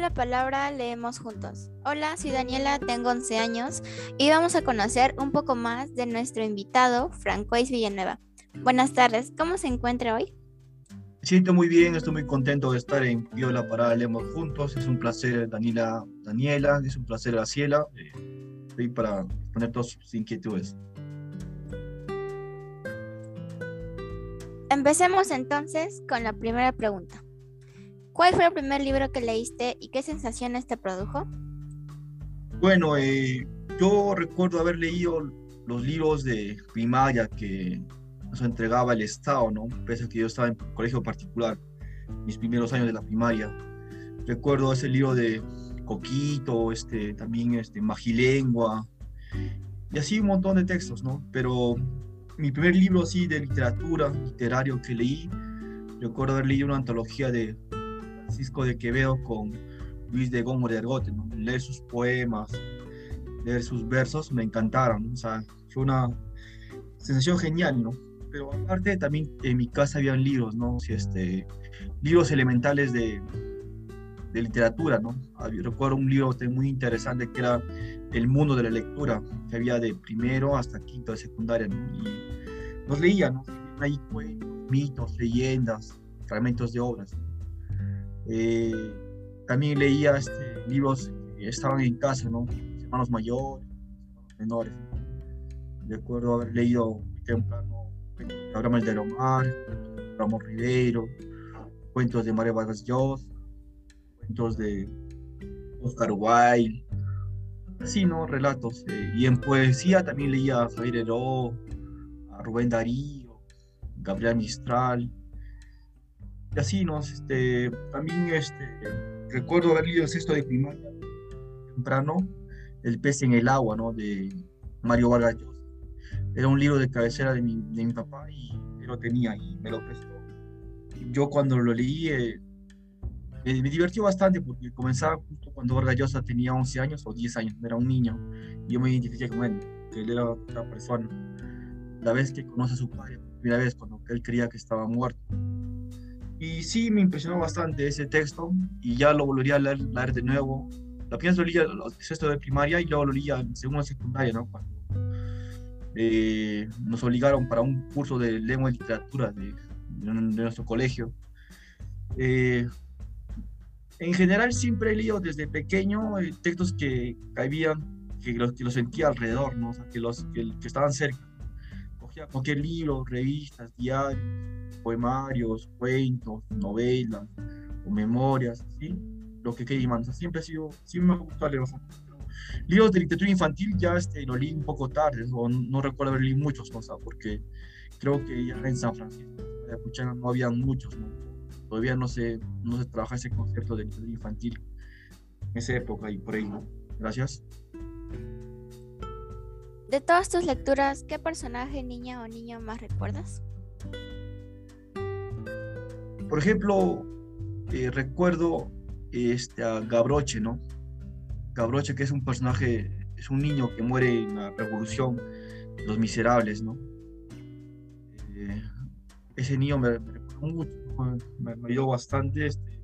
la palabra, leemos juntos. Hola, soy Daniela, tengo 11 años y vamos a conocer un poco más de nuestro invitado, Francois Villanueva. Buenas tardes, ¿cómo se encuentra hoy? Me siento muy bien, estoy muy contento de estar en Viola para Leemos Juntos. Es un placer, Daniela, Daniela, es un placer, Graciela. Eh, estoy para poner todas sus inquietudes. Empecemos entonces con la primera pregunta. ¿Cuál fue el primer libro que leíste y qué sensaciones te produjo? Bueno, eh, yo recuerdo haber leído los libros de primaria que nos entregaba el Estado, ¿no? Pese a que yo estaba en colegio particular, mis primeros años de la primaria. Recuerdo ese libro de Coquito, este, también este, Magilengua, y así un montón de textos, ¿no? Pero mi primer libro así de literatura, literario que leí, recuerdo haber leído una antología de Francisco de Quevedo con Luis de Gómez de Argote, ¿no? Leer sus poemas, leer sus versos, me encantaron, o sea, fue una sensación genial, ¿no? Pero aparte también en mi casa habían libros, ¿no? Este, libros elementales de, de literatura, ¿no? Recuerdo un libro muy interesante que era El mundo de la lectura, que había de primero hasta quinto de secundaria, ¿no? Y nos leía, ¿no? Ahí cuentos, mitos, leyendas, fragmentos de obras. Eh, también leía este, libros que estaban en casa, ¿no? Hermanos mayores, menores. Recuerdo haber leído temprano programas de Omar, Ramos Rivero, cuentos de María Vargas Llosa, de Oscar Wilde, así, ¿no? Relatos. Eh, y en poesía también leía a Javier Heró, a Rubén Darío, Gabriel Mistral. ¿No? Este, también este, recuerdo haber leído el sexto de primaria, temprano, El pez en el agua, ¿no? De Mario Vargas Llosa. Era un libro de cabecera de mi, de mi papá y lo tenía y me lo prestó. Yo cuando lo leí, eh, me, divertió bastante porque comenzaba justo cuando Vargas Llosa tenía 11 años o 10 años, era un niño, y yo me identifiqué con él, que él era otra persona. La vez que conoce a su padre, primera vez cuando él creía que estaba muerto. Y sí, me impresionó bastante ese texto y ya lo volvería a leer, de nuevo. La primera vez lo leía el sexto de primaria y luego lo leía en segundo secundaria, ¿no? Cuando eh, nos obligaron para un curso de lengua y literatura de, nuestro colegio. Eh, en general siempre he leído desde pequeño eh, textos que caían, que los, que los sentía alrededor, ¿no? Que, los, que, estaban cerca. Cogía cualquier libro, revistas, diarios, poemarios, cuentos, novelas o memorias, ¿sí? Lo que querían. O sea, siempre ha sido, siempre me gustado leer Libros de literatura infantil ya este, lo leí un poco tarde, o no, recuerdo haber leído muchos. O sea, porque creo que ya en San Francisco de no había muchos, ¿no? todavía no se, no se trabaja ese concepto de literatura infantil en esa época y por ahí, ¿no? Gracias. De todas tus lecturas, ¿qué personaje, niña o niño más recuerdas? Por ejemplo, eh, recuerdo este, a Gabroche, ¿no? Gabroche, que es un personaje, es un niño que muere en la revolución, Los Miserables, ¿no? Eh, ese niño me, recuerda mucho me, ayudó bastante. Este,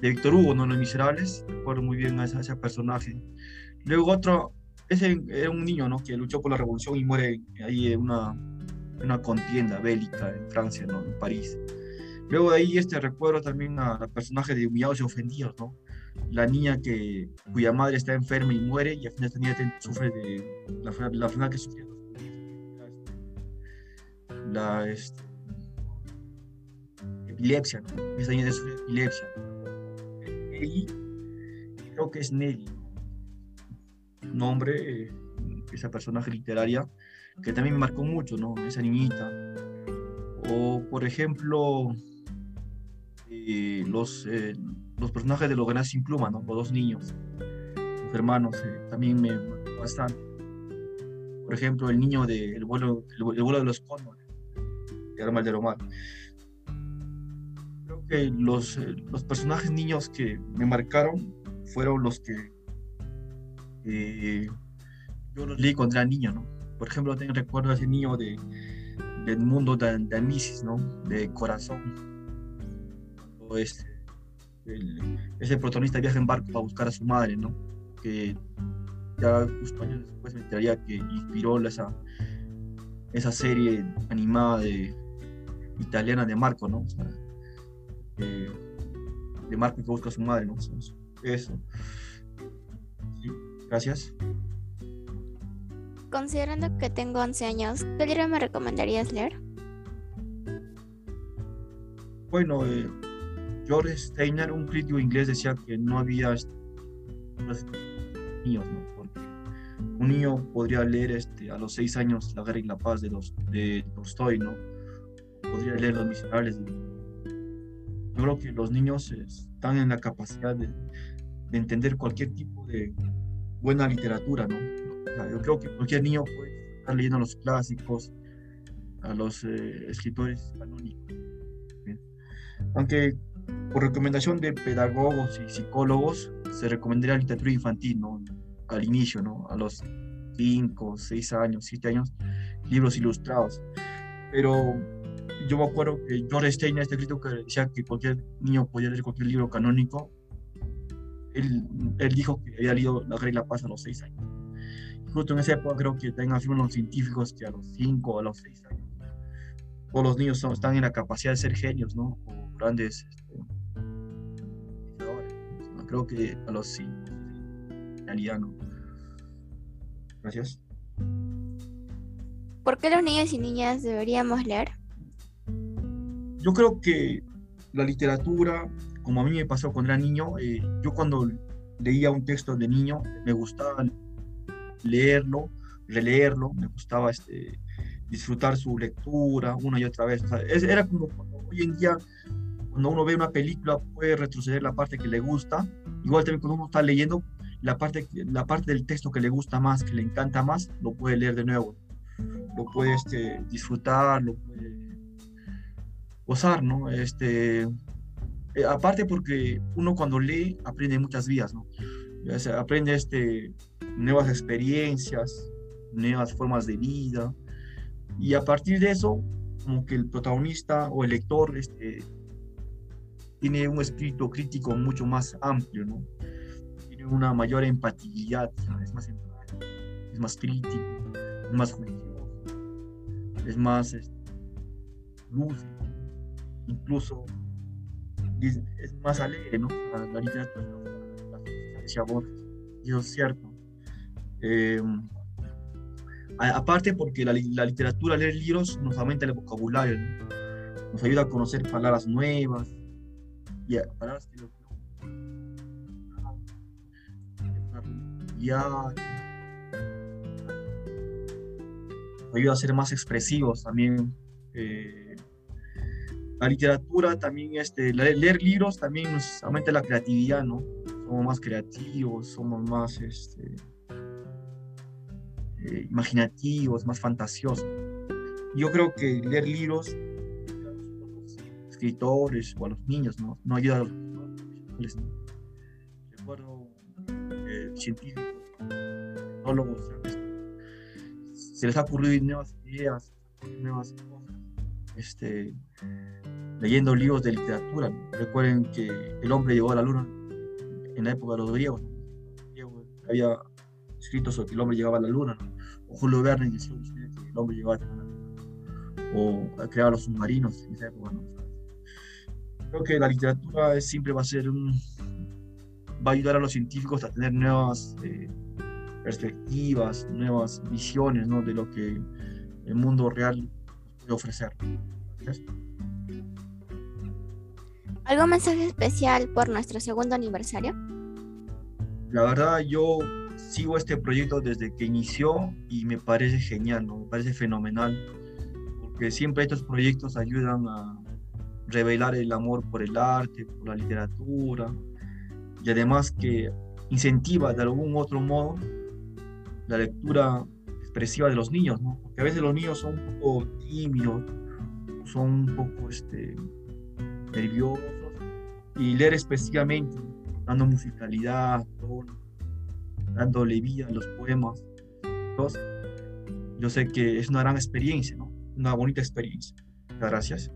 de Víctor Hugo, ¿no? Los Miserables, recuerdo muy bien a ese, personaje. Luego otro, ese era un niño, ¿no? Que luchó por la revolución y muere ahí en una, una contienda bélica en Francia, ¿no? En París. Luego de ahí este recuerdo también al personaje de Humillados y Ofendidos, ¿no? La niña que, cuya madre está enferma y muere y al final esta niña sufre de la, la final que sufrió la, este, epilepsia, ¿no? Esa niña sufre epilepsia. Nelly, creo que es Nelly, nombre, eh, esa personaje literaria, que también me marcó mucho, ¿no? Esa niñita. O, por ejemplo, eh, los, eh, los personajes de los ganas sin pluma, ¿no? Los dos niños, los hermanos, también me marcó bastante. Por ejemplo, el niño del de, vuelo, el, vuelo de los cóndores, de Armal de Romar que los, eh, los personajes niños que me marcaron fueron los que yo los leí cuando era niño, ¿no? Por ejemplo, tengo recuerdo a ese niño de, del mundo de, de ¿no? De corazón. Este, ese protagonista viaja en barco para buscar a su madre, ¿no? Que ya justo años después me enteraría que inspiró esa, esa serie animada de, italiana de Marco, ¿no? de Marco que busca a su madre, ¿no? Eso. Gracias. Considerando que tengo 11 años, ¿qué libro me recomendarías leer? Bueno, eh, George Steiner, un crítico inglés, decía que no había niños, ¿no? Porque un niño podría leer este, a los 6 años La Guerra y la Paz de, los, de Tolstoy, ¿no? Podría leer Los Miserables. Yo creo que los niños están en la capacidad de, de entender cualquier tipo de buena literatura, ¿no? yo creo que cualquier niño puede estar leyendo los clásicos, a los eh, escritores canónicos. Aunque por recomendación de pedagogos y psicólogos se recomendaría literatura infantil, ¿no? Al inicio, ¿no? A los 5, 6 años, 7 años, libros ilustrados. Pero yo me acuerdo que George Steiner, este escrito que decía que cualquier niño podía leer cualquier libro canónico, él, él dijo que había leído La Guerra y la Paz a los 6 años justo en esa época creo que también afirman los científicos que a los 5 o a los 6 años todos los niños están en la capacidad de ser genios, ¿no? O grandes este, creo que a los 5 en realidad no. Gracias. ¿Por qué los niños y niñas deberíamos leer? Yo creo que la literatura, como a mí me pasó cuando era niño, eh, yo cuando leía un texto de niño me gustaba leerlo, releerlo, me gustaba este, disfrutar su lectura una y otra vez. era como cuando hoy en día, cuando uno ve una película, puede retroceder la parte que le gusta. Igual también cuando uno está leyendo, la parte, la parte del texto que le gusta más, que le encanta más, lo puede leer de nuevo. Lo puede este, disfrutar, lo puede gozar, ¿no? Este, eh, aparte porque uno cuando lee aprende muchas vías, ¿no? aprende este, nuevas experiencias, nuevas formas de vida. Y a partir de eso, como que el protagonista o el lector este, tiene un espíritu crítico mucho más amplio, ¿no? Tiene una mayor empatía, es más más crítico, es más juicioso, es más este, lúcido, incluso es más alegre, ¿no? La, literatura, la, la, y eso es cierto. Eh, aparte porque la, literatura, leer libros nos aumenta el vocabulario, nos ayuda a conocer palabras nuevas y palabras que nos ayuda a ser más expresivos también. Eh, la literatura también, este, leer libros también nos aumenta la creatividad, ¿no? Somos más creativos, somos más, este, eh, imaginativos, más fantasiosos. Yo creo que leer libros a los escritores o a los niños no, no ayuda a los profesionales. Recuerdo eh, científicos, tecnólogos, se les ha ocurrido nuevas ideas, nuevas cosas, este, leyendo libros de literatura. Recuerden que el hombre llegó a la luna en la época de los griegos. Había escrito sobre que el hombre llegaba a la luna. O Julio Verne decía que el hombre llegaba a la luna. O creaba los submarinos en esa época. Creo que la literatura siempre va a ser un. va a ayudar a los científicos a tener nuevas eh, perspectivas, nuevas visiones ¿no? de lo que el mundo real puede ofrecer. ¿Algún mensaje especial por nuestro segundo aniversario? La verdad, yo sigo este proyecto desde que inició y me parece genial, ¿no? me parece fenomenal, porque siempre estos proyectos ayudan a revelar el amor por el arte, por la literatura, y además que incentiva de algún otro modo la lectura expresiva de los niños, ¿no? porque a veces los niños son un poco tímidos, son un poco este, nerviosos, y leer especialmente, dando musicalidad, tono, dándole vida a los poemas. yo sé que es una gran experiencia, ¿no? Una bonita experiencia. Muchas gracias.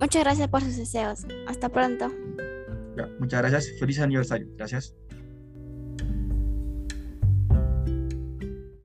Muchas gracias por sus deseos. Hasta pronto. Ya, muchas gracias. Feliz aniversario. Gracias.